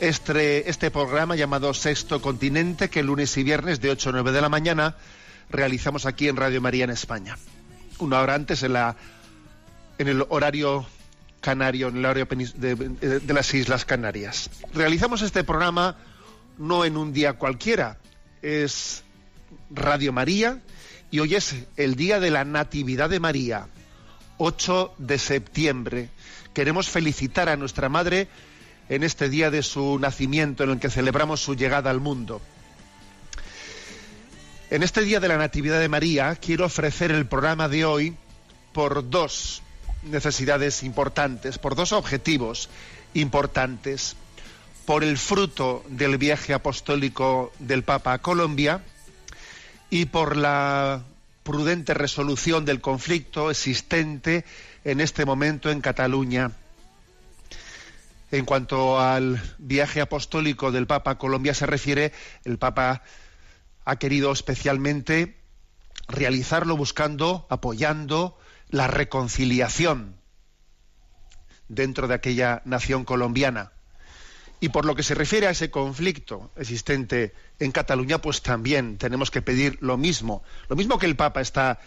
este, este programa llamado Sexto Continente, que lunes y viernes de 8 a 9 de la mañana realizamos aquí en Radio María en España. Una hora antes en, la, en el horario canario, en el horario de- de las Islas Canarias. Realizamos este programa no en un día cualquiera, es Radio María y hoy es el día de la Natividad de María, 8 de septiembre. Queremos felicitar a nuestra Madre en este día de su nacimiento, en el que celebramos su llegada al mundo. En este día de la Natividad de María quiero ofrecer el programa de hoy por dos necesidades importantes, por dos objetivos importantes, por el fruto del viaje apostólico del Papa a Colombia y por la prudente resolución del conflicto existente en este momento en Cataluña. En cuanto al viaje apostólico del Papa a Colombia se refiere, el Papa ha querido especialmente realizarlo buscando, apoyando la reconciliación dentro de aquella nación colombiana. Y por lo que se refiere a ese conflicto existente en Cataluña, pues también tenemos que pedir lo mismo. Lo mismo que el Papa está,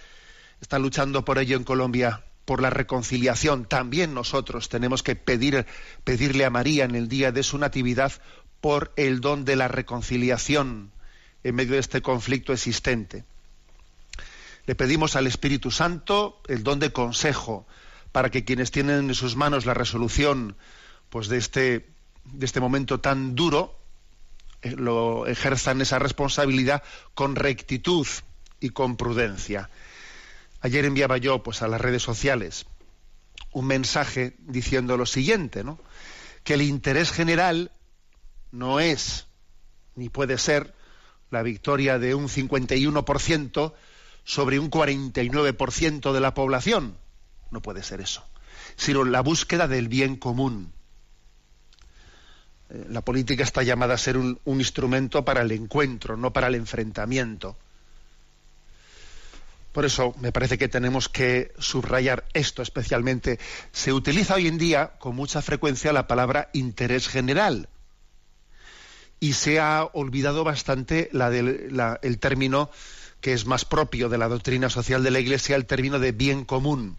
está luchando por ello en Colombia, por la reconciliación. También nosotros tenemos que pedir, pedirle a María en el día de su natividad por el don de la reconciliación en medio de este conflicto existente. Le pedimos al Espíritu Santo el don de consejo para que quienes tienen en sus manos la resolución pues de este de este momento tan duro eh, lo ejerzan esa responsabilidad con rectitud y con prudencia. Ayer enviaba yo pues a las redes sociales un mensaje diciendo lo siguiente, ¿no? Que el interés general no es ni puede ser la victoria de un 51% sobre un 49% de la población. No puede ser eso. Sino la búsqueda del bien común. Eh, La política está llamada a ser un, un instrumento para el encuentro, no para el enfrentamiento. Por eso me parece que tenemos que subrayar esto especialmente. Se utiliza hoy en día con mucha frecuencia la palabra interés general y se ha olvidado bastante la del- el término que es más propio de la doctrina social de la Iglesia, el término de bien común.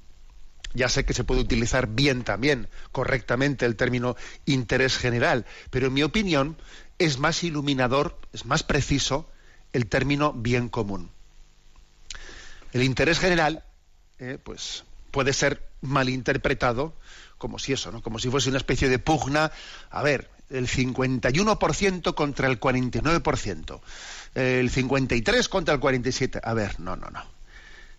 Ya sé que se puede utilizar bien también, correctamente, el término interés general, pero en mi opinión es más iluminador, es más preciso el término bien común. El interés general, eh, pues, puede ser malinterpretado como si eso, ¿no? Como si fuese una especie de pugna. A ver, el 51% contra el 49%, el 53 contra el 47. A ver, no, no, no.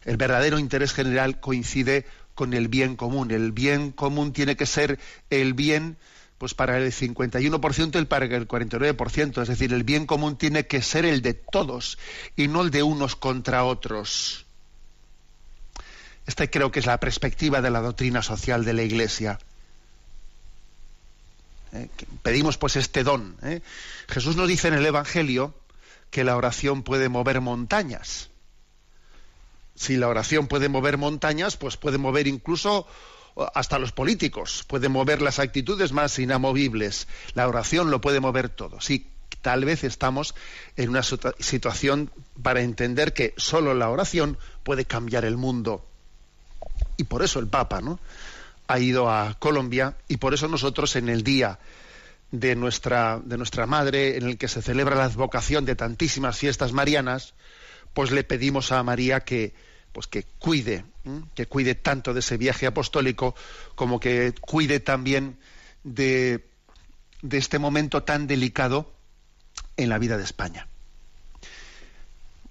El verdadero interés general coincide con el bien común. El bien común tiene que ser el bien pues para el 51% y para el 49%. Es decir, el bien común tiene que ser el de todos y no el de unos contra otros. Esta creo que es la perspectiva de la doctrina social de la Iglesia. Eh, pedimos pues este don. ¿eh? Jesús nos dice en el Evangelio que la oración puede mover montañas. Si la oración puede mover montañas, pues puede mover incluso hasta los políticos, puede mover las actitudes más inamovibles. La oración lo puede mover todo. Sí, tal vez estamos en una situa- situación para entender que solo la oración puede cambiar el mundo. Y por eso el Papa, ¿no? ha ido a Colombia y por eso nosotros en el día de nuestra, de nuestra madre, en el que se celebra la advocación de tantísimas fiestas marianas, pues le pedimos a María que, pues que cuide, que cuide tanto de ese viaje apostólico como que cuide también de, de este momento tan delicado en la vida de España.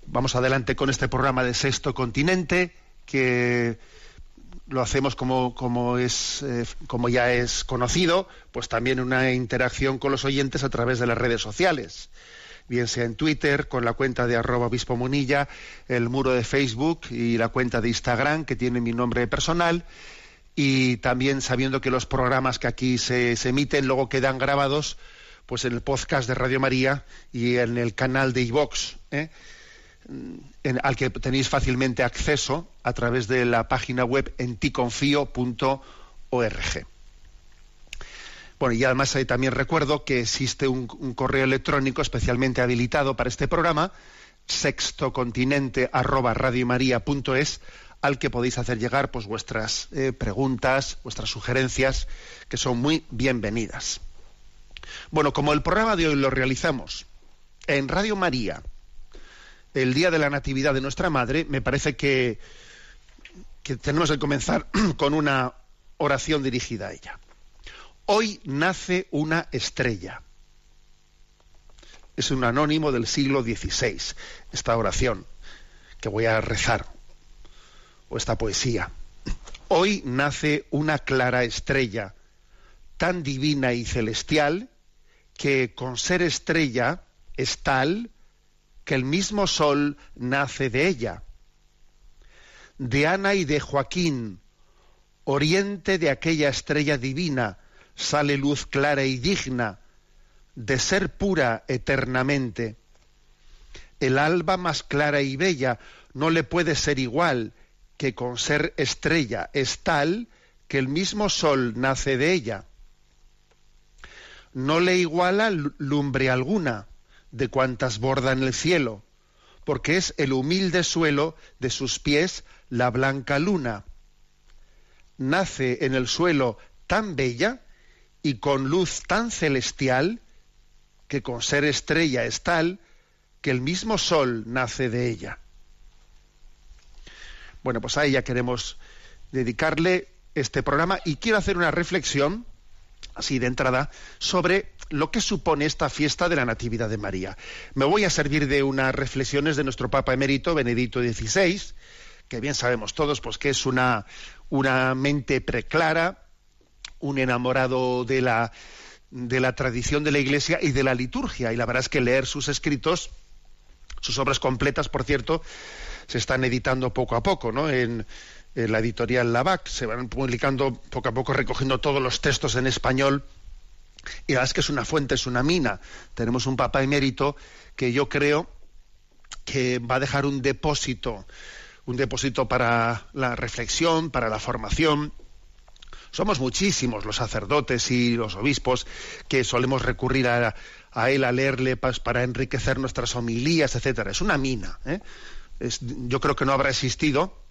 Vamos adelante con este programa de Sexto Continente, que lo hacemos como, como, es, eh, como ya es conocido, pues también una interacción con los oyentes a través de las redes sociales bien sea en Twitter, con la cuenta de arroba obispo munilla, el muro de Facebook y la cuenta de Instagram, que tiene mi nombre personal, y también sabiendo que los programas que aquí se, emiten luego quedan grabados pues en el podcast de Radio María y en el canal de iVox, ¿eh? Al que tenéis fácilmente acceso a través de la página web enticonfío.org. Bueno, y además también recuerdo que existe un, correo electrónico especialmente habilitado para este programa, sextocontinente@radiomaria.es, al que podéis hacer llegar pues vuestras eh, preguntas, vuestras sugerencias, que son muy bienvenidas. Bueno, como el programa de hoy lo realizamos en Radio María, el día de la Natividad de nuestra Madre, me parece que, que tenemos que comenzar con una oración dirigida a ella. Hoy nace una estrella. Es un anónimo del siglo XVI, esta oración que voy a rezar, o esta poesía. Hoy nace una clara estrella, tan divina y celestial, que con ser estrella es tal que el mismo sol nace de ella. De Ana y de Joaquín, oriente de aquella estrella divina, sale luz clara y digna de ser pura eternamente. El alba más clara y bella no le puede ser igual que con ser estrella es tal que el mismo sol nace de ella. No le iguala lumbre alguna de cuantas bordan el cielo, porque es el humilde suelo de sus pies la blanca luna. Nace en el suelo tan bella y con luz tan celestial que con ser estrella es tal que el mismo sol nace de ella. Bueno, pues a ella queremos dedicarle este programa y quiero hacer una reflexión, así de entrada, sobre lo que supone esta fiesta de la Natividad de María. Me voy a servir de unas reflexiones de nuestro Papa emérito, Benedicto XVI, que bien sabemos todos, pues que es una, una mente preclara, un enamorado de la, de la tradición de la Iglesia y de la liturgia. Y la verdad es que leer sus escritos, sus obras completas, por cierto, se están editando poco a poco, ¿no? En, la editorial Lavac se van publicando poco a poco, recogiendo todos los textos en español. Y la verdad es que es una fuente, es una mina. Tenemos un papa emérito que yo creo que va a dejar un depósito, un depósito para la reflexión, para la formación, somos muchísimos los sacerdotes y los obispos que solemos recurrir a, él a leerle para enriquecer nuestras homilías, etcétera. Es una mina. ¿eh? yo creo que no habrá existido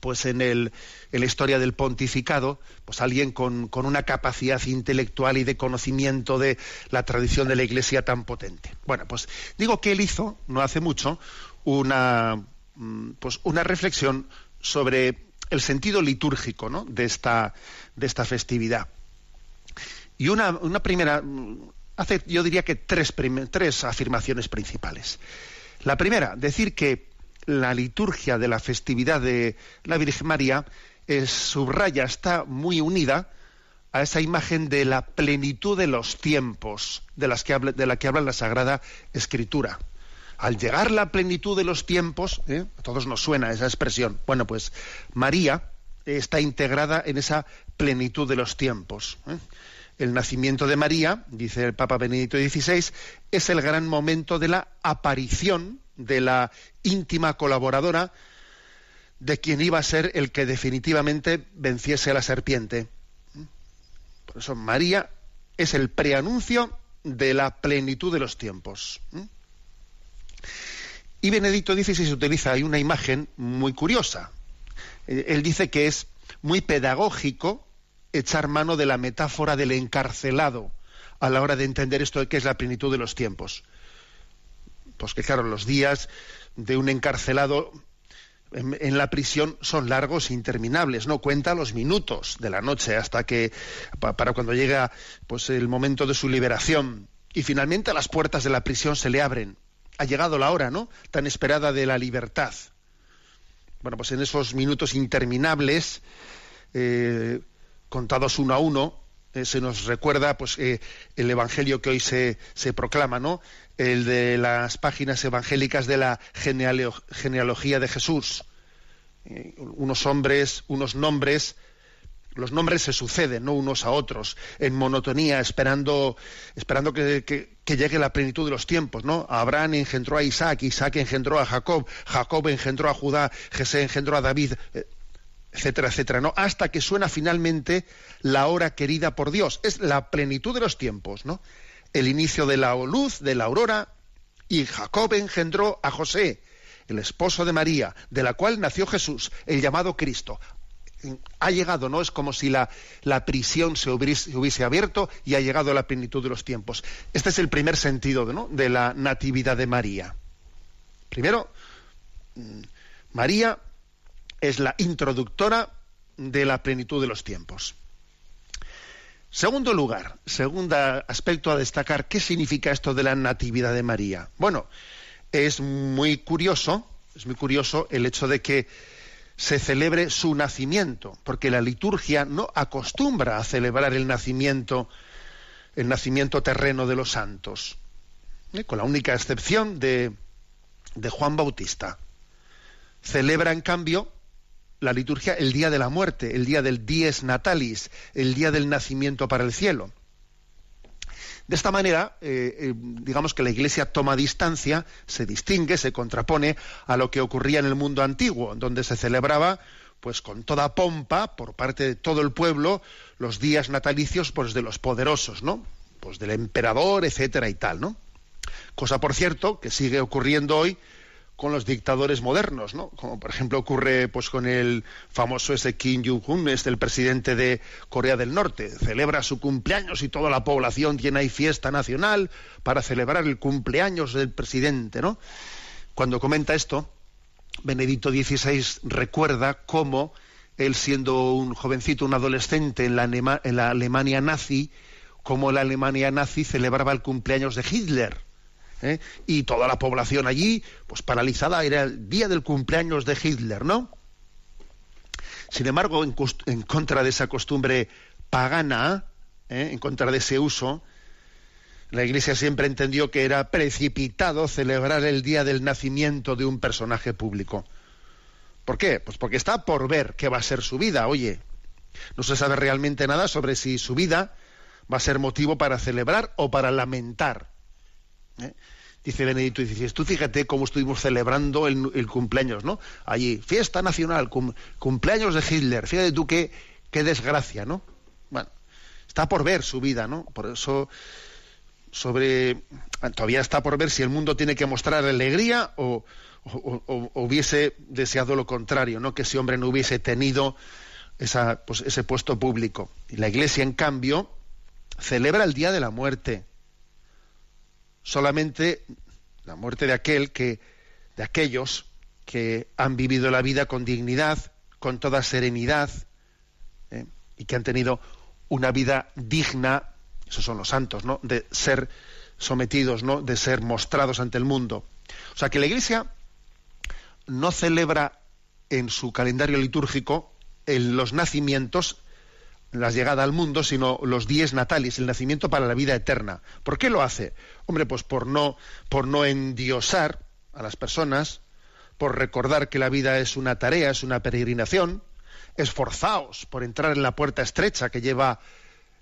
pues en, el, en la historia del pontificado, pues alguien con, con, una capacidad intelectual y de conocimiento de la tradición de la Iglesia tan potente. Bueno, pues digo que él hizo, no hace mucho, una, mm, pues una reflexión sobre el sentido litúrgico ¿no? de, esta, de esta festividad. Y una, una primera, hace yo diría que tres, tres afirmaciones principales. La primera, decir que la liturgia de la festividad de la Virgen María es, subraya, está muy unida a esa imagen de la plenitud de los tiempos de, las que habla, de la que habla la Sagrada Escritura. Al llegar la plenitud de los tiempos, ¿eh? a todos nos suena esa expresión, bueno, pues María está integrada en esa plenitud de los tiempos. ¿eh? El nacimiento de María, dice el Papa Benedicto XVI, es el gran momento de la aparición de la íntima colaboradora de quien iba a ser el que definitivamente venciese a la serpiente. Por eso María es el preanuncio de la plenitud de los tiempos. Y Benedicto XVI utiliza ahí una imagen muy curiosa. Eh, él dice que es muy pedagógico echar mano de la metáfora del encarcelado a la hora de entender esto de qué es la plenitud de los tiempos. Pues que claro, los días de un encarcelado en, la prisión son largos e interminables, no cuenta los minutos de la noche hasta que para cuando llega pues el momento de su liberación y finalmente las puertas de la prisión se le abren. Ha llegado la hora, ¿no? Tan esperada de la libertad. Bueno, pues en esos minutos interminables, eh, contados uno a uno, eh, se nos recuerda pues eh, el evangelio que hoy se, se, proclama, ¿no? El de las páginas evangélicas de la genealogía de Jesús. Eh, unos hombres, unos nombres, los nombres se suceden, ¿no? Unos a otros, en monotonía, esperando, esperando que, que, llegue la plenitud de los tiempos, ¿no? Abraham engendró a Isaac, Isaac engendró a Jacob, Jacob engendró a Judá, Jesé engendró a David etcétera, etcétera, ¿no? Hasta que suena finalmente la hora querida por Dios. Es la plenitud de los tiempos, ¿no? El inicio de la luz, de la aurora, y Jacob engendró a José, el esposo de María, de la cual nació Jesús, el llamado Cristo. Ha llegado, ¿no? Es como si la, la prisión se hubiese, abierto y ha llegado a la plenitud de los tiempos. Este es el primer sentido de la natividad de María. Primero, mm, María es la introductora de la plenitud de los tiempos. Segundo lugar, segundo aspecto a destacar, ¿qué significa esto de la natividad de María? Bueno, es muy curioso, es muy curioso el hecho de que se celebre su nacimiento, porque la liturgia no acostumbra a celebrar el nacimiento, el nacimiento terreno de los santos, ¿eh? con la única excepción de, de Juan Bautista. Celebra, en cambio, la liturgia el día de la muerte, el día del dies natalis, el día del nacimiento para el cielo. De esta manera, eh, eh, digamos que la Iglesia toma distancia, se distingue, se contrapone a lo que ocurría en el mundo antiguo, donde se celebraba, pues con toda pompa, por parte de todo el pueblo, los días natalicios, pues de los poderosos, ¿no? Pues del emperador, etcétera y tal, ¿no? Cosa, por cierto, que sigue ocurriendo hoy con los dictadores modernos, ¿no? Como por ejemplo ocurre pues con el famoso ese Kim Jong-un, este el presidente de Corea del Norte, celebra su cumpleaños y toda la población tiene ahí fiesta nacional para celebrar el cumpleaños del presidente, ¿no? Cuando comenta esto, Benedicto XVI recuerda cómo él siendo un jovencito, un adolescente en la, en la Alemania nazi, cómo la Alemania nazi celebraba el cumpleaños de Hitler ¿eh? y toda la población allí, pues paralizada, era el día del cumpleaños de Hitler, ¿no? Sin embargo, en, contra de esa costumbre pagana, ¿eh? en contra de ese uso, la Iglesia siempre entendió que era precipitado celebrar el día del nacimiento de un personaje público. ¿Por qué? Pues porque está por ver qué va a ser su vida, oye. No se sabe realmente nada sobre si su vida va a ser motivo para celebrar o para lamentar. ¿Eh? Dice Benedicto XVI, tú fíjate cómo estuvimos celebrando el, cumpleaños, ¿no? Allí, fiesta nacional, cumpleaños de Hitler, fíjate tú qué, qué desgracia, ¿no? Bueno, está por ver su vida, ¿no? Por eso, sobre, todavía está por ver si el mundo tiene que mostrar alegría o, hubiese deseado lo contrario, ¿no? Que ese hombre no hubiese tenido esa, pues, ese puesto público. Y la Iglesia, en cambio, celebra el Día de la Muerte solamente la muerte de aquel que, de aquellos que han vivido la vida con dignidad, con toda serenidad, ¿eh? y que han tenido una vida digna, esos son los santos, ¿no? de ser sometidos, ¿no? de ser mostrados ante el mundo. O sea que la Iglesia no celebra en su calendario litúrgico en los nacimientos la llegada al mundo, sino los dies natalis, el nacimiento para la vida eterna. ¿Por qué lo hace? Hombre, pues por no, por no endiosar a las personas, por recordar que la vida es una tarea, es una peregrinación, esforzaos por entrar en la puerta estrecha que lleva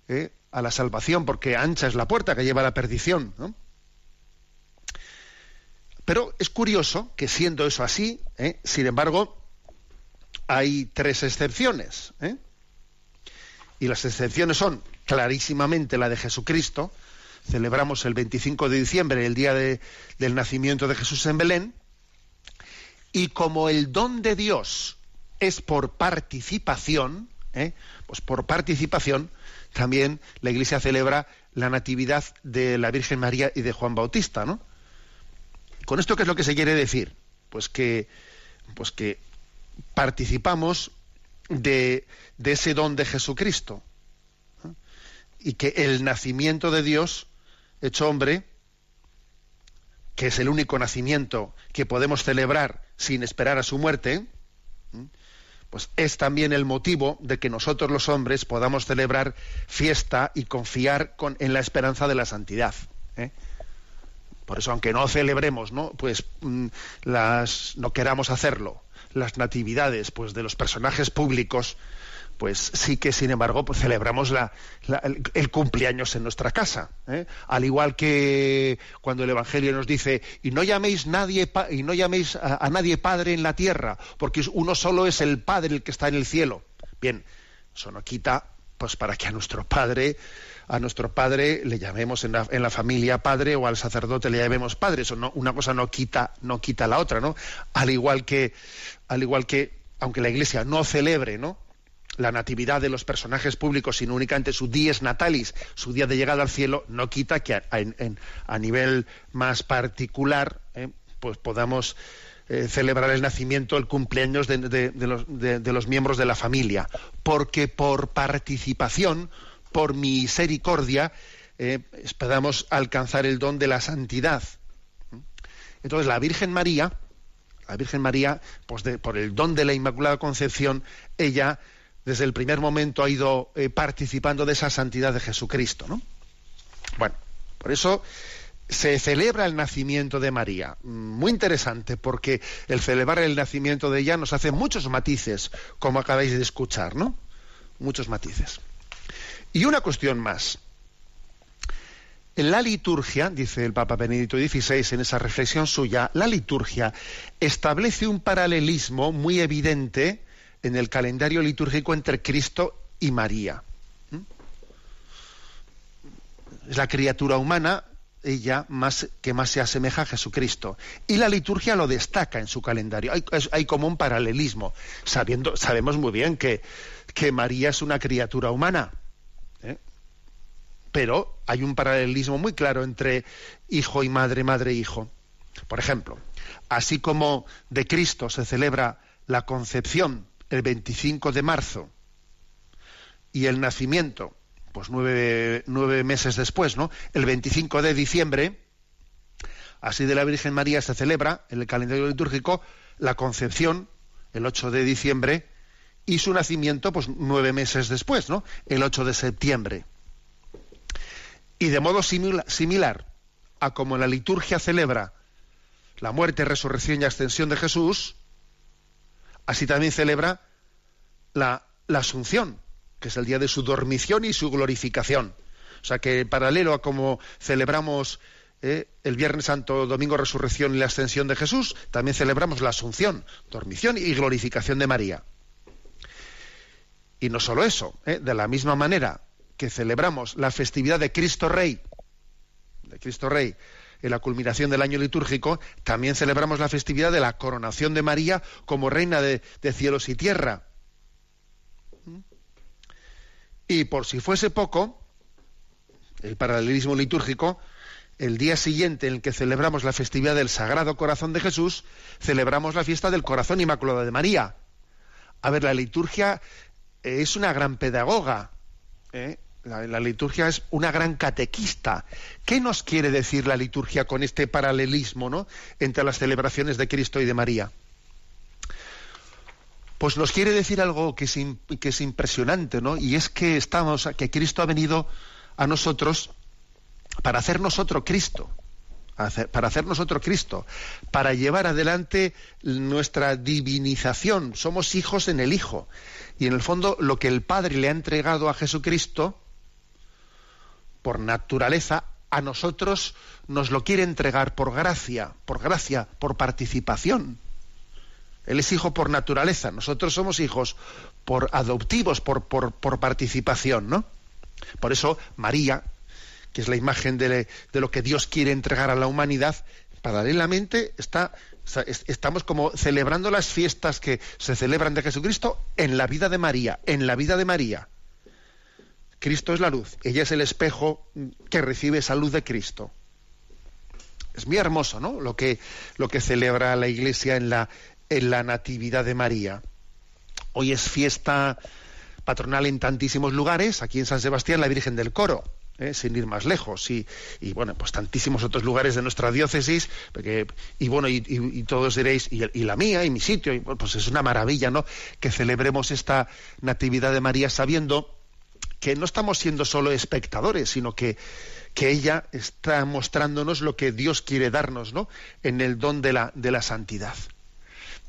eh, a la salvación, porque ancha es la puerta que lleva a la perdición. Pero es curioso que siendo eso así, ¿eh? sin embargo, hay tres excepciones. ¿eh? Y las excepciones son clarísimamente la de Jesucristo, celebramos el 25 de diciembre, el día del nacimiento de Jesús en Belén, y como el don de Dios es por participación, ¿eh? pues por participación, también la Iglesia celebra la natividad de la Virgen María y de Juan Bautista, ¿no? ¿Con esto qué es lo que se quiere decir? Pues que, pues que participamos de, ese don de Jesucristo. Y que el nacimiento de Dios, hecho hombre, que es el único nacimiento que podemos celebrar sin esperar a su muerte, pues es también el motivo de que nosotros los hombres podamos celebrar fiesta y confiar en la esperanza de la santidad. ¿eh? Por eso, aunque no celebremos, ¿no? Pues mm, las, no queramos hacerlo, las natividades, pues de los personajes públicos, pues sí que sin embargo pues celebramos la, el, cumpleaños en nuestra casa ¿eh? al igual que cuando el evangelio nos dice y no llaméis nadie y no llaméis a, nadie padre en la tierra porque uno solo es el padre el que está en el cielo bien eso no quita pues para que a nuestro padre a nuestro padre le llamemos en la, en la familia padre o al sacerdote le llamemos padre. Eso no una cosa no quita no quita la otra no al igual que al igual que aunque la iglesia no celebre no la natividad de los personajes públicos, sino únicamente su dies natalis, su día de llegada al cielo, no quita que a, nivel más particular eh, pues podamos eh, celebrar el nacimiento, el cumpleaños de, los, miembros de la familia, porque por participación, por misericordia, eh, podamos alcanzar el don de la santidad. Entonces la Virgen María, la Virgen María, pues por el don de la Inmaculada Concepción, ella desde el primer momento ha ido eh, participando de esa santidad de Jesucristo, ¿no? Bueno, por eso se celebra el nacimiento de María. Muy interesante, porque el celebrar el nacimiento de ella nos hace muchos matices, como acabáis de escuchar, ¿no? Muchos matices. Y una cuestión más. En la liturgia, dice el Papa Benedicto XVI en esa reflexión suya, la liturgia establece un paralelismo muy evidente en el calendario litúrgico entre Cristo y María. ¿Mm? Es la criatura humana, ella más, que más se asemeja a Jesucristo. Y la liturgia lo destaca en su calendario. Hay, como un paralelismo, sabiendo, sabemos muy bien que, que María es una criatura humana. Pero hay un paralelismo muy claro entre hijo y madre, madre e hijo. Por ejemplo, así como de Cristo se celebra la concepción el 25 de marzo y el nacimiento, pues nueve, meses después, ¿no? El 25 de diciembre, así de la Virgen María se celebra en el calendario litúrgico la concepción, el 8 de diciembre, y su nacimiento, pues nueve meses después, ¿no? El 8 de septiembre. Y de modo similar a como la liturgia celebra la muerte, resurrección y ascensión de Jesús, así también celebra la, Asunción, que es el día de su dormición y su glorificación. O sea que paralelo a como celebramos eh, el Viernes Santo, Domingo Resurrección y la Ascensión de Jesús, también celebramos la Asunción, dormición y glorificación de María. Y no solo eso, eh, de la misma manera que celebramos la festividad de Cristo Rey, de Cristo Rey, en la culminación del año litúrgico, también celebramos la festividad de la coronación de María como reina de, cielos y tierra. Y por si fuese poco, el paralelismo litúrgico, el día siguiente en el que celebramos la festividad del Sagrado Corazón de Jesús, celebramos la fiesta del Corazón Inmaculado de María. A ver, la liturgia es una gran pedagoga. ¿eh? La, liturgia es una gran catequista. ¿Qué nos quiere decir la liturgia con este paralelismo ¿no? entre las celebraciones de Cristo y de María? Pues nos quiere decir algo que es, que es impresionante, ¿no? Y es que estamos, que Cristo ha venido a nosotros para hacer nosotros Cristo, para hacer nosotros Cristo, para llevar adelante nuestra divinización. Somos hijos en el Hijo. Y en el fondo lo que el Padre le ha entregado a Jesucristo por naturaleza, a nosotros nos lo quiere entregar por gracia, por gracia, por participación. Él es hijo por naturaleza, nosotros somos hijos por adoptivos, por, por, participación, ¿no? Por eso María, que es la imagen de, de, lo que Dios quiere entregar a la humanidad, paralelamente está, estamos como celebrando las fiestas que se celebran de Jesucristo en la vida de María, en la vida de María. Cristo es la luz, ella es el espejo que recibe esa luz de Cristo. Es muy hermoso, ¿no? Lo que, lo que celebra la Iglesia en la, en la Natividad de María. Hoy es fiesta patronal en tantísimos lugares, aquí en San Sebastián la Virgen del Coro, ¿eh? sin ir más lejos, y, y, bueno, pues tantísimos otros lugares de nuestra diócesis, porque, y bueno, y, y, y todos diréis, y, la mía, y mi sitio, y, pues es una maravilla, ¿no? Que celebremos esta Natividad de María sabiendo que no estamos siendo solo espectadores, sino que, que ella está mostrándonos lo que Dios quiere darnos, ¿no? En el don de la, de la santidad.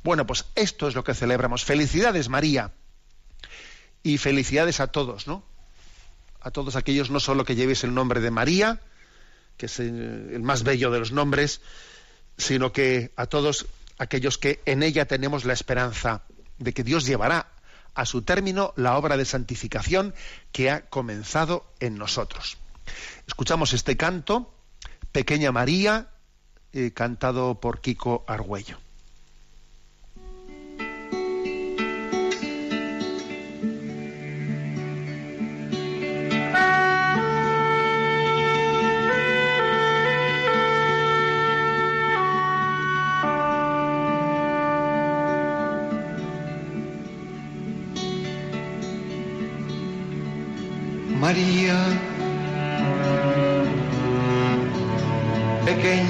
Bueno, pues esto es lo que celebramos. Felicidades, María. Y felicidades a todos, ¿no? A todos aquellos, no solo que llevéis el nombre de María, que es el más bello de los nombres, sino que a todos aquellos que en ella tenemos la esperanza de que Dios llevará a su término la obra de santificación que ha comenzado en nosotros. Escuchamos este canto, Pequeña María, eh, cantado por Kiko Argüello.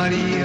María,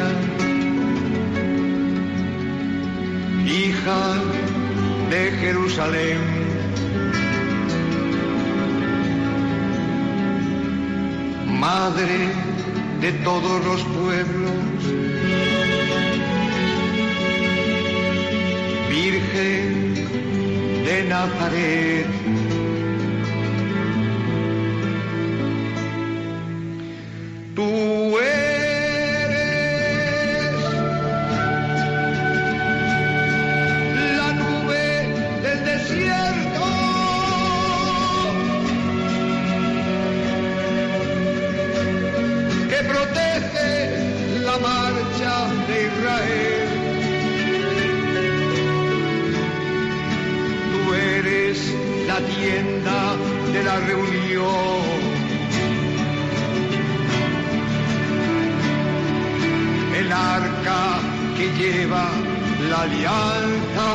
la marcha de Israel. Tú eres la tienda de la reunión. El arca que lleva la alianza.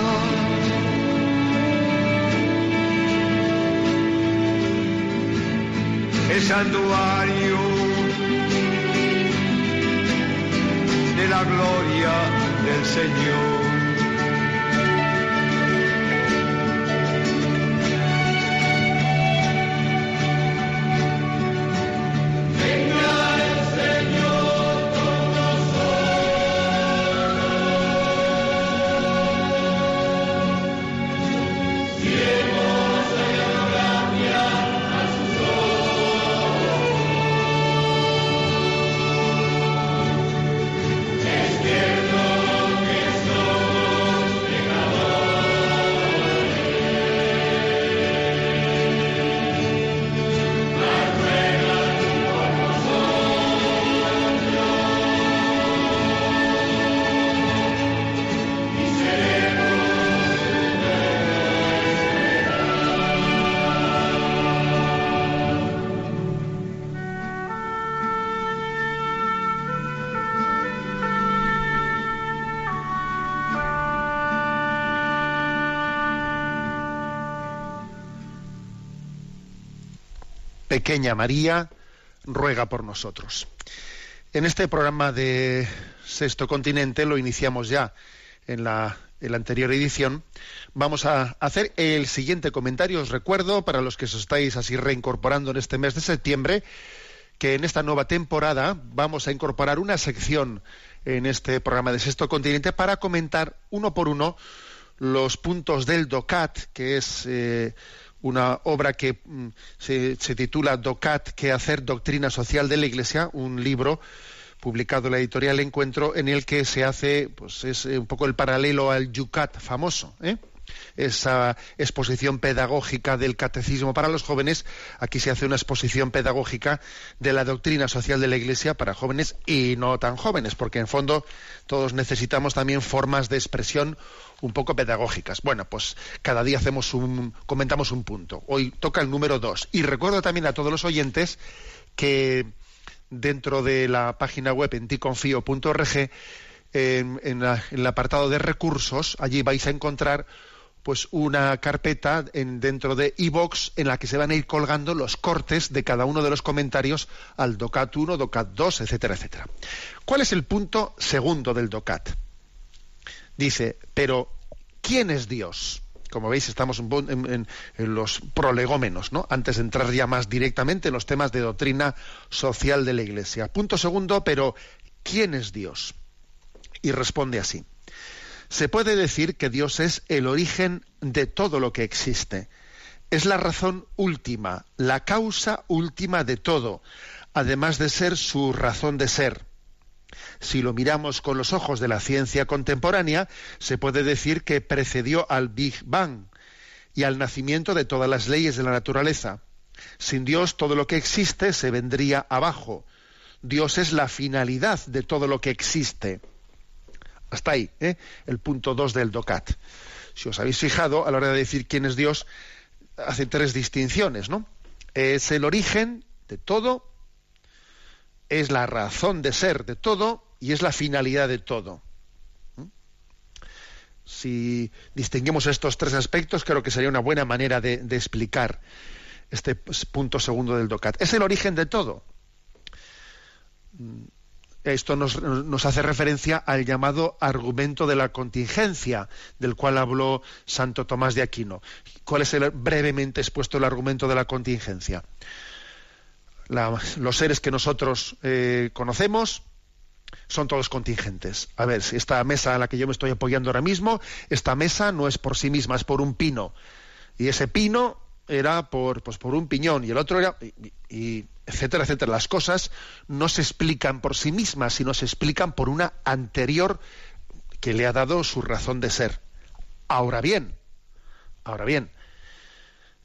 El santuario la gloria del Señor. Pequeña María, ruega por nosotros. En este programa de Sexto Continente, lo iniciamos ya en la, en la, anterior edición, vamos a hacer el siguiente comentario. Os recuerdo, para los que os estáis así reincorporando en este mes de septiembre, que en esta nueva temporada vamos a incorporar una sección en este programa de Sexto Continente para comentar uno por uno los puntos del DOCAT, que es eh, una obra que mm, se, titula DOCAT, que hacer doctrina social de la Iglesia, un libro publicado en la editorial Encuentro, en el que se hace, pues es un poco el paralelo al Yucat famoso, ¿eh? Esa exposición pedagógica del catecismo para los jóvenes, aquí se hace una exposición pedagógica de la doctrina social de la Iglesia para jóvenes y no tan jóvenes, porque en fondo todos necesitamos también formas de expresión un poco pedagógicas. Bueno, pues cada día hacemos un, comentamos un punto. Hoy toca el número dos. Y recuerdo también a todos los oyentes que dentro de la página web en ticonfio.org, en, en, en el apartado de recursos, allí vais a encontrar pues una carpeta en, dentro de iVox en la que se van a ir colgando los cortes de cada uno de los comentarios al DOCAT 1, DOCAT 2, etcétera, etcétera. ¿Cuál es el punto segundo del DOCAT? Dice, pero ¿quién es Dios? Como veis, estamos en, en, en, los prolegómenos, ¿no? Antes de entrar ya más directamente en los temas de doctrina social de la Iglesia. Punto segundo, pero ¿quién es Dios? Y responde así. Se puede decir que Dios es el origen de todo lo que existe. Es la razón última, la causa última de todo, además de ser su razón de ser. Si lo miramos con los ojos de la ciencia contemporánea, se puede decir que precedió al Big Bang y al nacimiento de todas las leyes de la naturaleza. Sin Dios todo lo que existe se vendría abajo. Dios es la finalidad de todo lo que existe. Hasta ahí, ¿eh? el punto 2 del DOCAT. Si os habéis fijado, a la hora de decir quién es Dios, hace tres distinciones, ¿no? Es el origen de todo, es la razón de ser de todo y es la finalidad de todo. ¿Mm? Si distinguimos estos tres aspectos, creo que sería una buena manera de, de explicar este punto segundo del DOCAT. Es el origen de todo esto nos, hace referencia al llamado argumento de la contingencia, del cual habló Santo Tomás de Aquino. ¿Cuál es el brevemente expuesto el argumento de la contingencia? Los seres que nosotros eh, conocemos son todos contingentes. A ver, si esta mesa a la que yo me estoy apoyando ahora mismo, esta mesa no es por sí misma, es por un pino. Y ese pino era por, pues, por un piñón y el otro era... y etcétera, etcétera. Las cosas no se explican por sí mismas, sino se explican por una anterior que le ha dado su razón de ser. Ahora bien, ahora bien,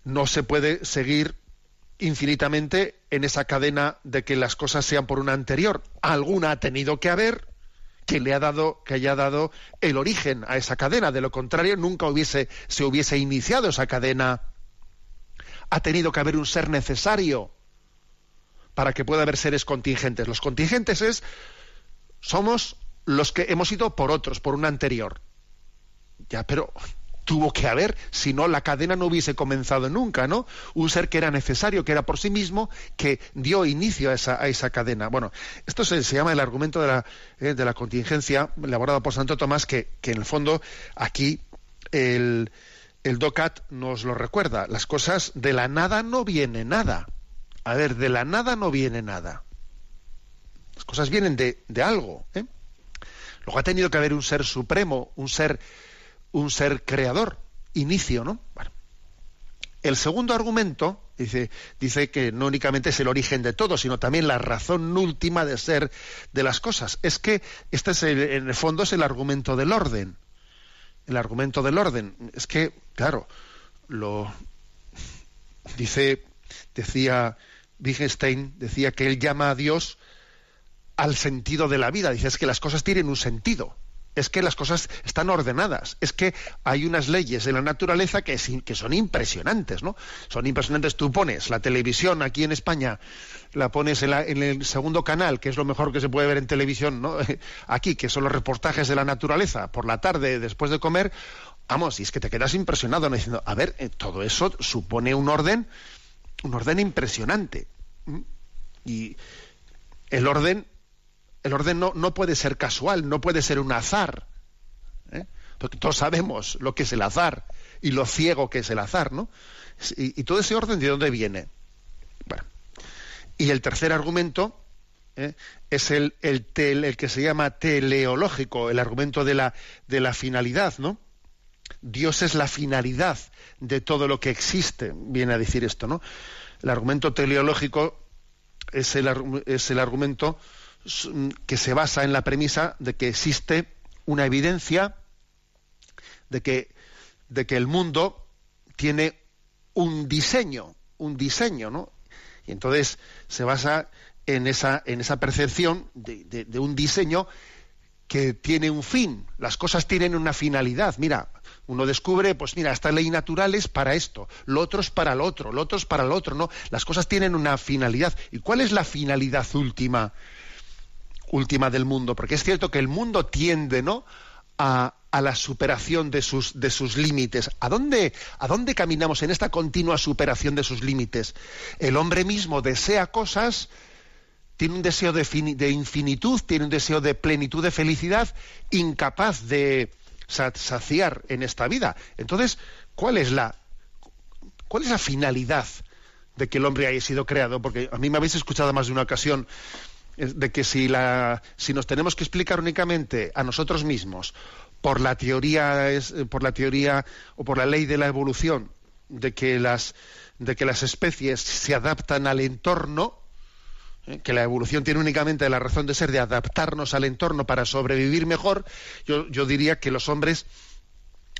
no se puede seguir infinitamente en esa cadena de que las cosas sean por una anterior. Alguna ha tenido que haber que le ha dado, que haya dado el origen a esa cadena. De lo contrario, nunca hubiese, se hubiese iniciado esa cadena. Ha tenido que haber un ser necesario para que pueda haber seres contingentes. Los contingentes es somos los que hemos ido por otros, por un anterior. Ya, pero tuvo que haber, si no la cadena no hubiese comenzado nunca, ¿no? Un ser que era necesario, que era por sí mismo, que dio inicio a esa, cadena. Bueno, esto se, llama el argumento de la, eh, de la contingencia, elaborado por Santo Tomás, que, en el fondo aquí el, el DOCAT nos lo recuerda. Las cosas de la nada no viene nada. A ver, de la nada no viene nada. Las cosas vienen de, de algo. ¿eh? Luego ha tenido que haber un ser supremo, un ser un ser creador, inicio, ¿no? El segundo argumento dice, dice que no únicamente es el origen de todo, sino también la razón última de ser de las cosas. Es que este es en el fondo es el argumento del orden. El argumento del orden. Es que, claro, lo dice, decía Wittgenstein, decía que él llama a Dios al sentido de la vida. Dice, es que las cosas tienen un sentido es que las cosas están ordenadas, es que hay unas leyes en la naturaleza que, son impresionantes, ¿no? Son impresionantes. Tú pones la televisión aquí en España, la pones en, el segundo canal, que es lo mejor que se puede ver en televisión, ¿no? Aquí, que son los reportajes de la naturaleza, por la tarde, después de comer, vamos, y es que te quedas impresionado, diciendo, a ver, eh, todo eso supone un orden, un orden impresionante. Y el orden el orden no, no puede ser casual, no puede ser un azar. ¿eh? Porque todos sabemos lo que es el azar y lo ciego que es el azar, ¿no? Y, todo ese orden, ¿de dónde viene? Y el tercer argumento ¿eh? es el, el, el, que se llama teleológico, el argumento de la, de la finalidad, ¿no? Dios es la finalidad de todo lo que existe, viene a decir esto, ¿no? El argumento teleológico es el, es el argumento que se basa en la premisa de que existe una evidencia de que, de que el mundo tiene un diseño, un diseño, ¿no? Y entonces se basa en esa, en esa percepción de, de, un diseño que tiene un fin. Las cosas tienen una finalidad. Mira, uno descubre, pues mira, esta ley natural es para esto, lo otro es para lo otro, lo otro es para lo otro, ¿no? Las cosas tienen una finalidad. ¿Y cuál es la finalidad última última del mundo, porque es cierto que el mundo tiende, ¿no? A, la superación de sus, de sus límites. ¿A dónde, ¿A dónde caminamos en esta continua superación de sus límites? El hombre mismo desea cosas, tiene un deseo de, infinitud, tiene un deseo de plenitud, de felicidad, incapaz de saciar en esta vida. Entonces, ¿cuál es la, cuál es la finalidad de que el hombre haya sido creado? Porque a mí me habéis escuchado más de una ocasión de que si, la, si nos tenemos que explicar únicamente a nosotros mismos por la teoría es, por la teoría o por la ley de la evolución de que las de que las especies se adaptan al entorno ¿eh? Que la evolución tiene únicamente la razón de ser de adaptarnos al entorno para sobrevivir mejor yo, diría que los hombres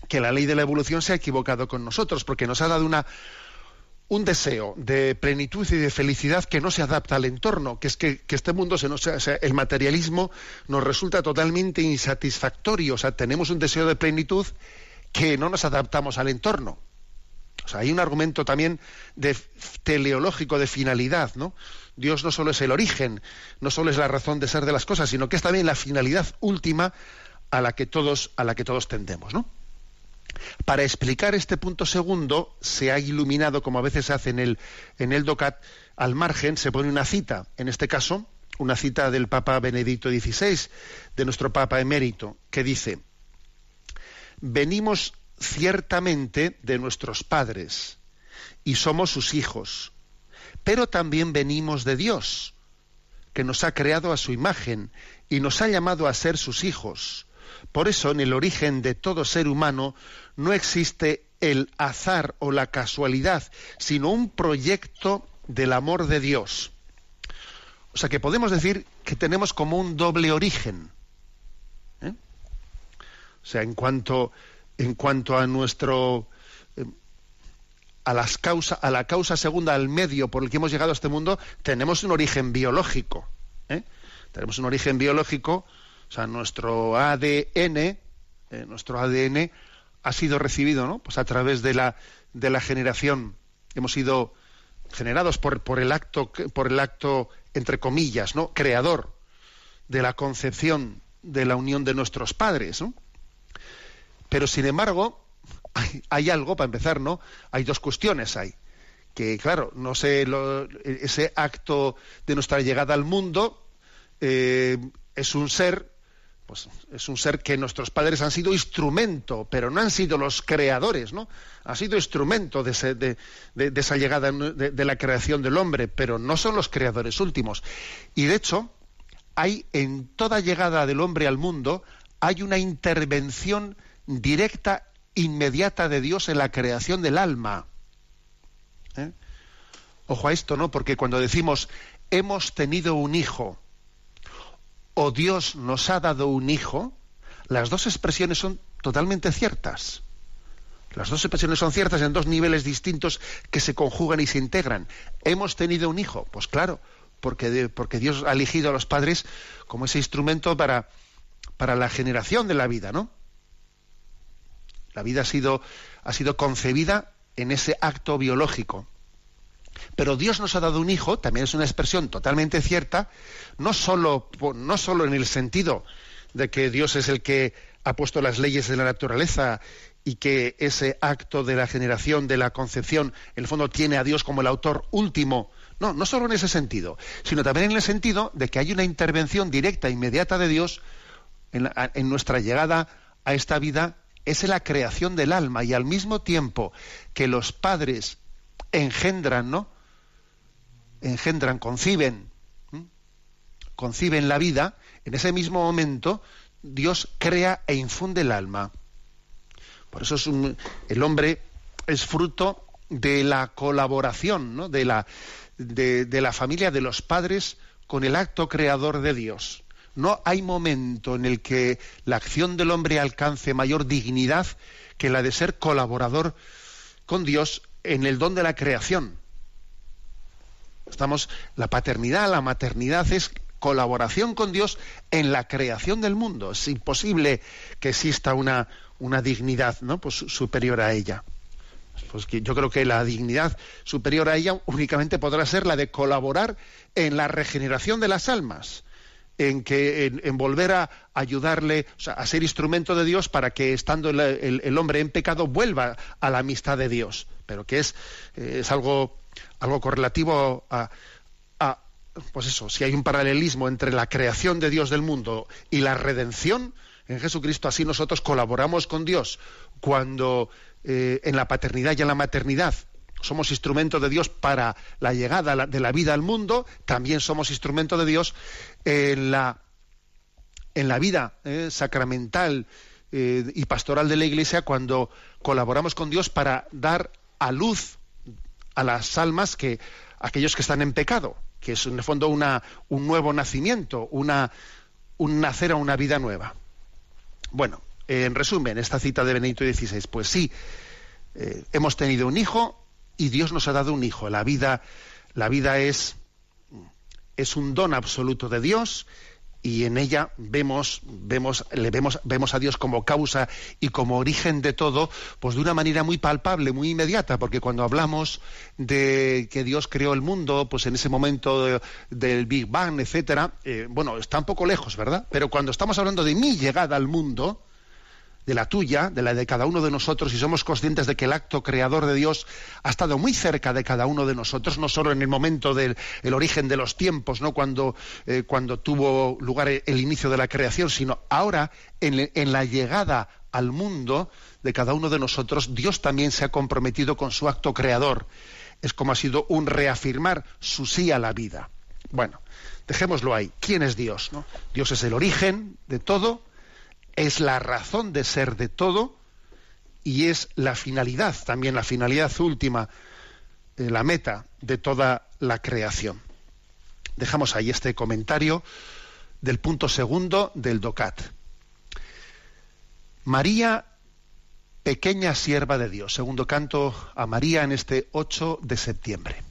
que la ley de la evolución se ha equivocado con nosotros porque nos ha dado una un deseo de plenitud y de felicidad que no se adapta al entorno, que es que, este mundo se nos, el materialismo nos resulta totalmente insatisfactorio, o sea, tenemos un deseo de plenitud que no nos adaptamos al entorno. O sea, hay un argumento también de teleológico de finalidad, ¿no? Dios no solo es el origen, no solo es la razón de ser de las cosas, sino que es también la finalidad última a la que todos a la que todos tendemos, ¿no? Para explicar este punto segundo, se ha iluminado, como a veces se hace el, en el DOCAT, al margen se pone una cita, en este caso, una cita del Papa Benedicto XVI, de nuestro Papa emérito, que dice, venimos ciertamente de nuestros padres y somos sus hijos, pero también venimos de Dios, que nos ha creado a su imagen y nos ha llamado a ser sus hijos. Por eso, en el origen de todo ser humano no existe el azar o la casualidad, sino un proyecto del amor de Dios. O sea que podemos decir que tenemos como un doble origen. ¿eh? O sea, en cuanto, en cuanto a nuestro, a, las a la causa segunda, al medio por el que hemos llegado a este mundo, tenemos un origen biológico. ¿eh? Tenemos un origen biológico, o sea, nuestro ADN, eh, nuestro ADN ha sido recibido, ¿no? Pues a través de la, de la generación. Hemos sido generados por, por el acto, por el acto, entre comillas, ¿no? creador de la concepción de la unión de nuestros padres. Pero sin embargo, hay, algo, para empezar, ¿no? Hay dos cuestiones ahí. Que, claro, no sé, ese acto de nuestra llegada al mundo eh, es un ser, pues es un ser que nuestros padres han sido instrumento, pero no han sido los creadores, ¿no? Ha sido instrumento de, esa llegada de la creación del hombre, pero no son los creadores últimos. Y de hecho, hay en toda llegada del hombre al mundo, hay una intervención directa inmediata de Dios en la creación del alma. ¿Eh? Ojo a esto, ¿no? Porque cuando decimos hemos tenido un hijo o Dios nos ha dado un hijo, las dos expresiones son totalmente ciertas. Las dos expresiones son ciertas en dos niveles distintos que se conjugan y se integran. Hemos tenido un hijo, pues claro, porque, porque Dios ha elegido a los padres como ese instrumento para, para la generación de la vida, ¿no? La vida ha sido, ha sido concebida en ese acto biológico. Pero Dios nos ha dado un hijo, también es una expresión totalmente cierta, no solo, no solo en el sentido de que Dios es el que ha puesto las leyes de la naturaleza y que ese acto de la generación, de la concepción, en el fondo tiene a Dios como el autor último. No, no solo en ese sentido, sino también en el sentido de que hay una intervención directa, inmediata de Dios en, en nuestra llegada a esta vida es la creación del alma y al mismo tiempo que los padres engendran, ¿no? Engendran, conciben, conciben la vida, en ese mismo momento Dios crea e infunde el alma. Por eso es el hombre es fruto de la colaboración, ¿no? de, la, de la familia de los padres con el acto creador de Dios. No hay momento en el que la acción del hombre alcance mayor dignidad que la de ser colaborador con Dios en el don de la creación. Estamos la paternidad, la maternidad es colaboración con Dios en la creación del mundo. Es imposible que exista una, una dignidad ¿no? pues, superior a ella. Pues yo creo que la dignidad superior a ella únicamente podrá ser la de colaborar en la regeneración de las almas en que en, volver a ayudarle, a ser instrumento de Dios para que estando el, hombre en pecado vuelva a la amistad de Dios, pero que es, eh, es algo, algo correlativo a, pues eso, si hay un paralelismo entre la creación de Dios del mundo y la redención, en Jesucristo así nosotros colaboramos con Dios cuando eh, en la paternidad y en la maternidad somos instrumento de Dios para la llegada de la vida al mundo, también somos instrumento de Dios en la, en la vida eh, sacramental eh, y pastoral de la Iglesia cuando colaboramos con Dios para dar a luz a las almas que aquellos que están en pecado, que es en el fondo una, un nuevo nacimiento, una, un nacer a una vida nueva. Bueno, en resumen, esta cita de Benedicto XVI, pues sí, eh, hemos tenido un hijo, y Dios nos ha dado un hijo. La vida, la vida es, es un don absoluto de Dios y en ella vemos, vemos, le vemos, vemos a Dios como causa y como origen de todo, pues de una manera muy palpable, muy inmediata, porque cuando hablamos de que Dios creó el mundo, pues en ese momento del Big Bang, etcétera, eh, bueno, está un poco lejos, ¿verdad? Pero cuando estamos hablando de mi llegada al mundo, de la tuya, de la de cada uno de nosotros, y somos conscientes de que el acto creador de Dios ha estado muy cerca de cada uno de nosotros, no solo en el momento del origen de los tiempos, no cuando, eh, cuando tuvo lugar el inicio de la creación, sino ahora en, la llegada al mundo de cada uno de nosotros, Dios también se ha comprometido con su acto creador. Es como ha sido un reafirmar su sí a la vida. Bueno, dejémoslo ahí. ¿Quién es Dios? ¿no? Dios es el origen de todo, es la razón de ser de todo y es la finalidad, también la finalidad última, eh, la meta de toda la creación. Dejamos ahí este comentario del punto segundo del DOCAT. María Pequeña sierva de Dios. Segundo canto a María en este 8 de septiembre.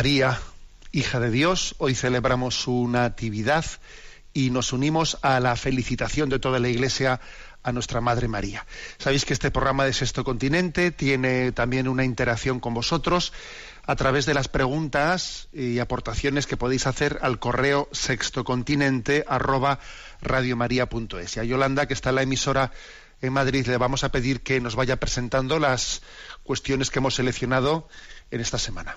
María, hija de Dios, hoy celebramos su natividad y nos unimos a la felicitación de toda la Iglesia a nuestra Madre María. Sabéis que este programa de Sexto Continente tiene también una interacción con vosotros a través de las preguntas y aportaciones que podéis hacer al correo sextocontinente arroba. Y a Yolanda, que está en la emisora en Madrid, le vamos a pedir que nos vaya presentando las cuestiones que hemos seleccionado en esta semana.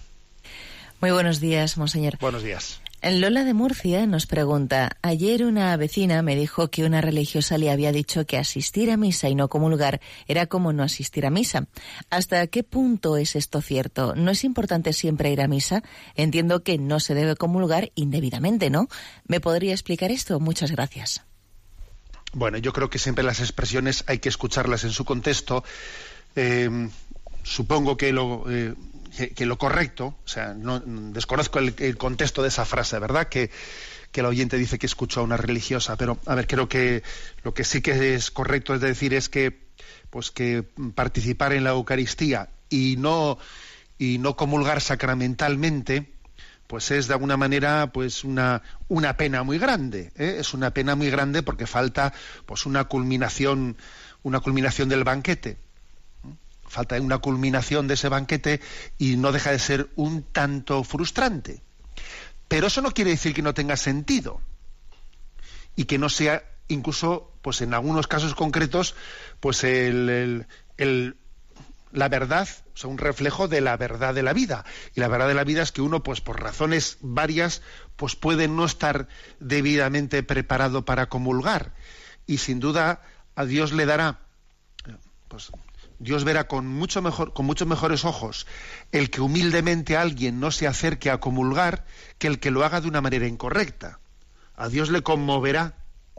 Muy buenos días, monseñor. Buenos días. Lola de Murcia nos pregunta, ayer una vecina me dijo que una religiosa le había dicho que asistir a misa y no comulgar era como no asistir a misa. ¿Hasta qué punto es esto cierto? ¿No es importante siempre ir a misa? Entiendo que no se debe comulgar indebidamente, ¿no? ¿Me podría explicar esto? Muchas gracias. Bueno, yo creo que siempre las expresiones hay que escucharlas en su contexto. Eh, supongo que lo... Eh, que, lo correcto, o sea, no, desconozco el, contexto de esa frase, ¿verdad? Que, que el oyente dice que escuchó a una religiosa, pero a ver, creo que lo que sí que es correcto es decir es que pues que participar en la Eucaristía y no y no comulgar sacramentalmente pues es de alguna manera pues una, una pena muy grande ¿eh? es una pena muy grande porque falta pues una culminación una culminación del banquete falta una culminación de ese banquete y no deja de ser un tanto frustrante pero eso no quiere decir que no tenga sentido y que no sea incluso pues en algunos casos concretos pues el, el la verdad, o un reflejo de la verdad de la vida. Y la verdad de la vida es que uno, pues por razones varias, pues puede no estar debidamente preparado para comulgar. Y sin duda a Dios le dará, pues Dios verá con mucho mejor, con muchos mejores ojos el que humildemente alguien no se acerque a comulgar que el que lo haga de una manera incorrecta. A Dios le conmoverá.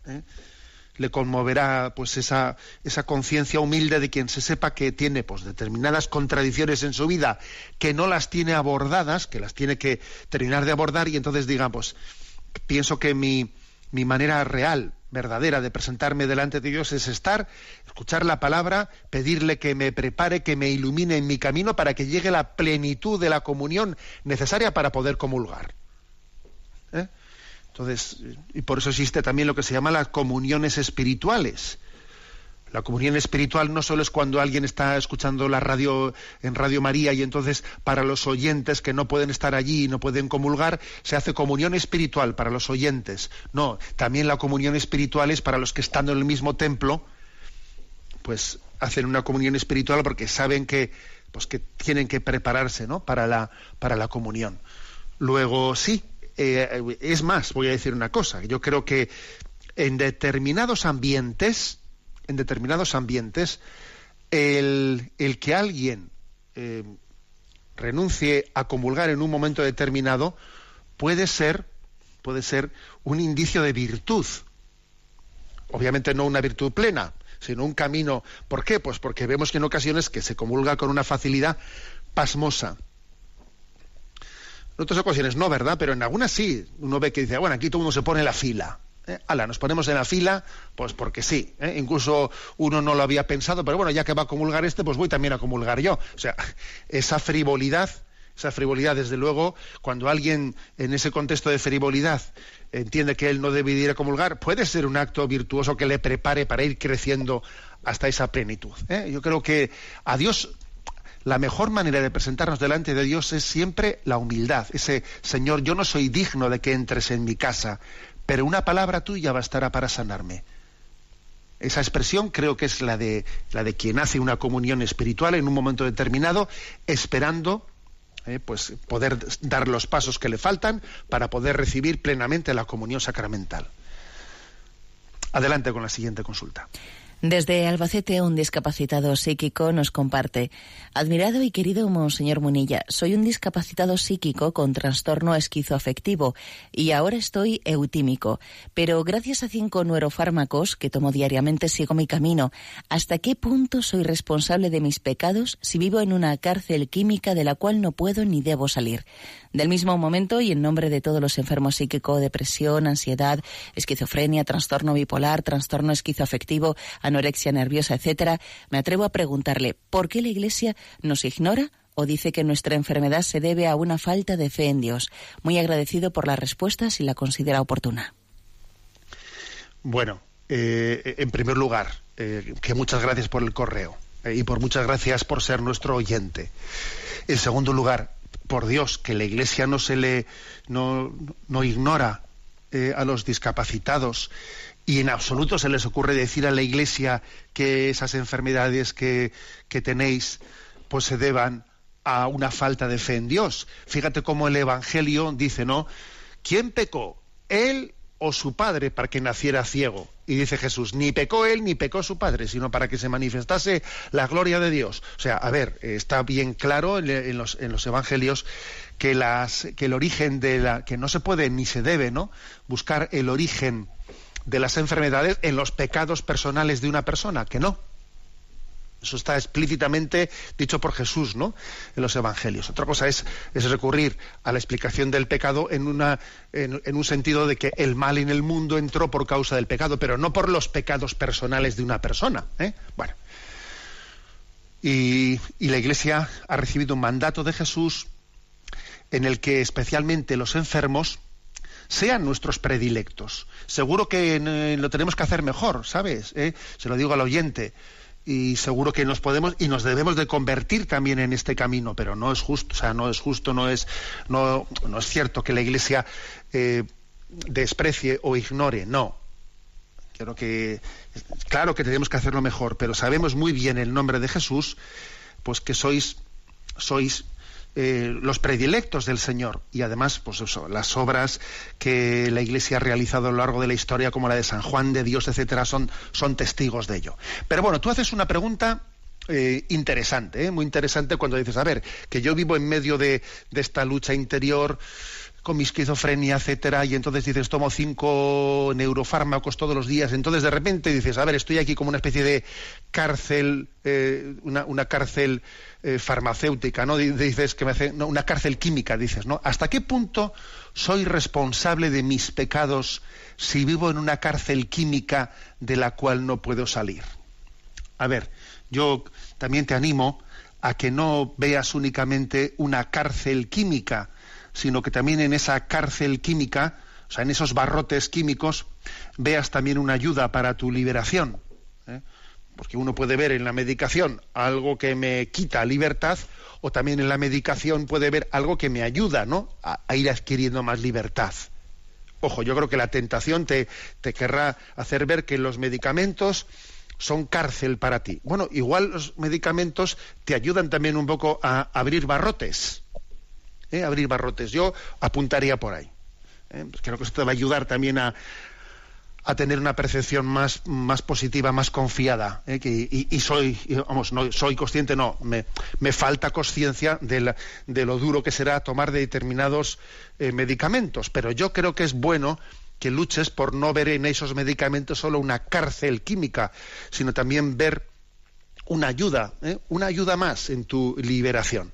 ¿eh? le conmoverá pues esa, esa conciencia humilde de quien se sepa que tiene pues determinadas contradicciones en su vida que no las tiene abordadas, que las tiene que terminar de abordar y entonces diga pues pienso que mi, mi manera real, verdadera de presentarme delante de Dios es estar, escuchar la palabra, pedirle que me prepare, que me ilumine en mi camino para que llegue la plenitud de la comunión necesaria para poder comulgar. ¿Eh? Entonces, y por eso existe también lo que se llama las comuniones espirituales. La comunión espiritual no solo es cuando alguien está escuchando la radio en Radio María y entonces para los oyentes que no pueden estar allí y no pueden comulgar, se hace comunión espiritual para los oyentes. No, también la comunión espiritual es para los que estando en el mismo templo, pues hacen una comunión espiritual porque saben que pues que tienen que prepararse, ¿no? para la para la comunión. Luego sí, eh, es más, voy a decir una cosa, yo creo que en determinados ambientes, en determinados ambientes, el, que alguien eh, renuncie a comulgar en un momento determinado puede ser, un indicio de virtud. Obviamente no una virtud plena, sino un camino. ¿Por qué? Pues porque vemos que en ocasiones que se comulga con una facilidad pasmosa. En otras ocasiones no, ¿verdad? Pero en algunas sí. Uno ve que dice, bueno, aquí todo el mundo se pone en la fila. ¿Eh? Ala, nos ponemos en la fila, pues porque sí. ¿eh? Incluso uno no lo había pensado, pero bueno, ya que va a comulgar este, pues voy también a comulgar yo. O sea, esa frivolidad, esa frivolidad, desde luego, cuando alguien en ese contexto de frivolidad entiende que él no debe ir a comulgar, puede ser un acto virtuoso que le prepare para ir creciendo hasta esa plenitud. ¿eh? Yo creo que a Dios la mejor manera de presentarnos delante de Dios es siempre la humildad. Ese Señor, yo no soy digno de que entres en mi casa, pero una palabra tuya bastará para sanarme. Esa expresión creo que es la de, la de quien hace una comunión espiritual en un momento determinado, esperando eh, pues poder dar los pasos que le faltan para poder recibir plenamente la comunión sacramental. Adelante con la siguiente consulta. Desde Albacete, un discapacitado psíquico nos comparte. Admirado y querido Monseñor Munilla, soy un discapacitado psíquico con trastorno esquizoafectivo y ahora estoy eutímico. Pero gracias a cinco neurofármacos que tomo diariamente sigo mi camino. ¿Hasta qué punto soy responsable de mis pecados si vivo en una cárcel química de la cual no puedo ni debo salir? Del mismo momento y en nombre de todos los enfermos psíquico, depresión, ansiedad, esquizofrenia, trastorno bipolar, trastorno esquizoafectivo, anorexia nerviosa, etcétera, me atrevo a preguntarle ¿por qué la Iglesia nos ignora? o dice que nuestra enfermedad se debe a una falta de fe en Dios. Muy agradecido por la respuesta si la considera oportuna. Bueno, eh, en primer lugar, eh, que muchas gracias por el correo eh, y por muchas gracias por ser nuestro oyente. En segundo lugar, por Dios, que la Iglesia no se le no, no ignora a los discapacitados y en absoluto se les ocurre decir a la Iglesia que esas enfermedades que, tenéis pues se deban a una falta de fe en Dios. Fíjate cómo el Evangelio dice, ¿no? ¿Quién pecó? ¿Él o su padre para que naciera ciego? Y dice Jesús, ni pecó él ni pecó su padre, sino para que se manifestase la gloria de Dios. O sea, a ver, está bien claro en, los, en los evangelios que, las, que el origen de la, que no se puede ni se debe, ¿no? Buscar el origen de las enfermedades en los pecados personales de una persona, que no. Eso está explícitamente dicho por Jesús, ¿no? En los evangelios. Otra cosa es, es recurrir a la explicación del pecado en, una, en, un sentido de que el mal en el mundo entró por causa del pecado, pero no por los pecados personales de una persona. ¿eh? Bueno. Y, y la Iglesia ha recibido un mandato de Jesús en el que especialmente los enfermos sean nuestros predilectos. Seguro que eh, lo tenemos que hacer mejor, ¿sabes? ¿Eh? Se lo digo al oyente y seguro que nos podemos y nos debemos de convertir también en este camino pero no es justo o sea no es justo no es no, no es cierto que la iglesia eh, desprecie o ignore no creo que claro que tenemos que hacerlo mejor pero sabemos muy bien en el nombre de Jesús pues que sois sois eh, los predilectos del Señor y además pues eso, las obras que la Iglesia ha realizado a lo largo de la historia como la de San Juan de Dios etcétera son, son testigos de ello pero bueno tú haces una pregunta eh, interesante, ¿eh? muy interesante cuando dices, a ver, que yo vivo en medio de, de esta lucha interior, con mi esquizofrenia, etcétera, y entonces dices, tomo cinco neurofármacos todos los días, entonces de repente dices, a ver, estoy aquí como una especie de cárcel, eh, una, cárcel eh, farmacéutica, ¿no? Dices que me hace, una cárcel química, dices, ¿no? ¿Hasta qué punto soy responsable de mis pecados si vivo en una cárcel química de la cual no puedo salir? A ver, yo también te animo a que no veas únicamente una cárcel química, sino que también en esa cárcel química, o sea, en esos barrotes químicos, veas también una ayuda para tu liberación. ¿eh? Porque uno puede ver en la medicación algo que me quita libertad, o también en la medicación puede ver algo que me ayuda ¿no? a, ir adquiriendo más libertad. Ojo, yo creo que la tentación te, te querrá hacer ver que los medicamentos son cárcel para ti. Bueno, igual los medicamentos te ayudan también un poco a abrir barrotes. ¿Eh? abrir barrotes. Yo apuntaría por ahí. ¿eh? Pues creo que esto va a ayudar también a, a tener una percepción más, más positiva, más confiada. ¿eh? y, soy, vamos, no soy consciente, no, me, me falta conciencia de, de, lo duro que será tomar determinados medicamentos. Pero yo creo que es bueno que luches por no ver en esos medicamentos solo una cárcel química, sino también ver una ayuda, una ayuda más en tu liberación.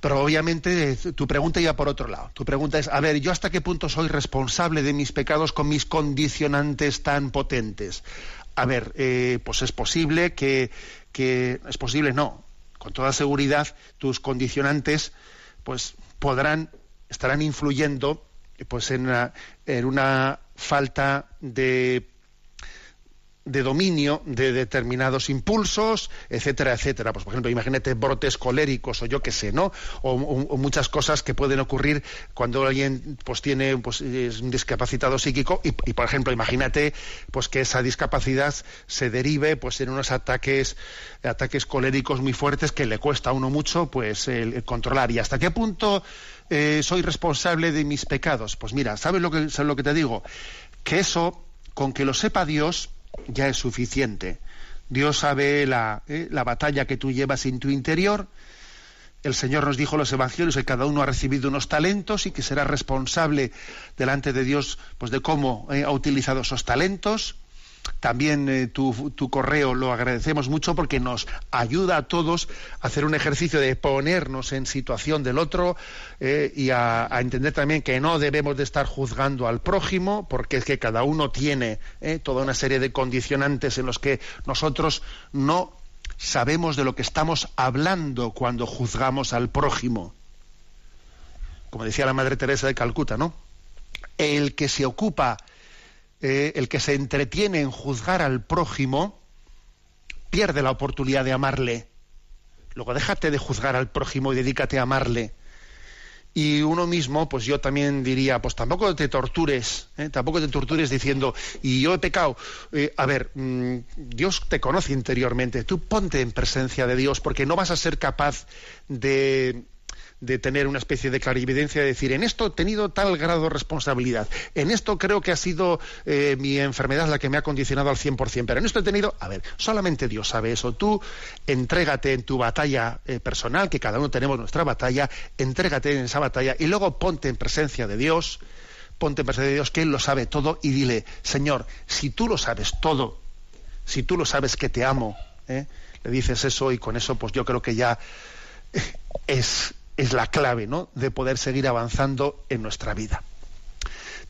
Pero obviamente tu pregunta iba por otro lado. Tu pregunta es, a ver, ¿yo hasta qué punto soy responsable de mis pecados con mis condicionantes tan potentes? A ver, eh, pues es posible que, que, es posible, no. Con toda seguridad, tus condicionantes, pues podrán, estarán influyendo, pues en en una falta de de dominio de determinados impulsos, etcétera, etcétera. Pues, por ejemplo, imagínate brotes coléricos o yo qué sé, ¿no? O, muchas cosas que pueden ocurrir cuando alguien pues tiene pues es un discapacitado psíquico y, por ejemplo, imagínate pues que esa discapacidad se derive pues en unos ataques ataques coléricos muy fuertes que le cuesta a uno mucho pues el, controlar y hasta qué punto eh, soy responsable de mis pecados. Pues mira, ¿sabes lo que, ¿sabes lo que te digo? Que eso, con que lo sepa Dios, ya es suficiente. Dios sabe la, eh, la, batalla que tú llevas en tu interior. El Señor nos dijo en los evangelios que cada uno ha recibido unos talentos y que será responsable delante de Dios pues de cómo eh, ha utilizado esos talentos. También eh, tu, correo lo agradecemos mucho porque nos ayuda a todos a hacer un ejercicio de ponernos en situación del otro eh, y a, entender también que no debemos de estar juzgando al prójimo porque es que cada uno tiene eh, toda una serie de condicionantes en los que nosotros no sabemos de lo que estamos hablando cuando juzgamos al prójimo. Como decía la Madre Teresa de Calcuta, ¿no? El que se ocupa eh, el que se entretiene en juzgar al prójimo pierde la oportunidad de amarle. Luego déjate de juzgar al prójimo y dedícate a amarle. Y uno mismo, pues yo también diría, pues tampoco te tortures, ¿eh? tampoco te tortures diciendo, y yo he pecado. Eh, a ver, mm, Dios te conoce interiormente, tú ponte en presencia de Dios, porque no vas a ser capaz de de tener una especie de clarividencia, de decir, en esto he tenido tal grado de responsabilidad, en esto creo que ha sido eh, mi enfermedad la que me ha condicionado al 100%, pero en esto he tenido, a ver, solamente Dios sabe eso, tú entrégate en tu batalla eh, personal, que cada uno tenemos nuestra batalla, entrégate en esa batalla y luego ponte en presencia de Dios, ponte en presencia de Dios, que Él lo sabe todo y dile, Señor, si tú lo sabes todo, si tú lo sabes que te amo, ¿eh? Le dices eso y con eso, pues yo creo que ya es, es la clave, ¿no? De poder seguir avanzando en nuestra vida.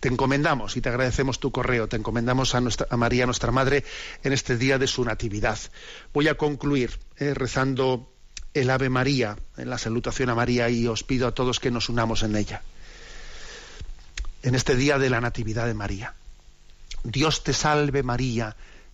Te encomendamos y te agradecemos tu correo, te encomendamos a, a María, nuestra Madre, en este día de su Natividad. Voy a concluir ¿eh? rezando el Ave María, en la salutación a María, y os pido a todos que nos unamos en ella. En este día de la Natividad de María. Dios te salve María,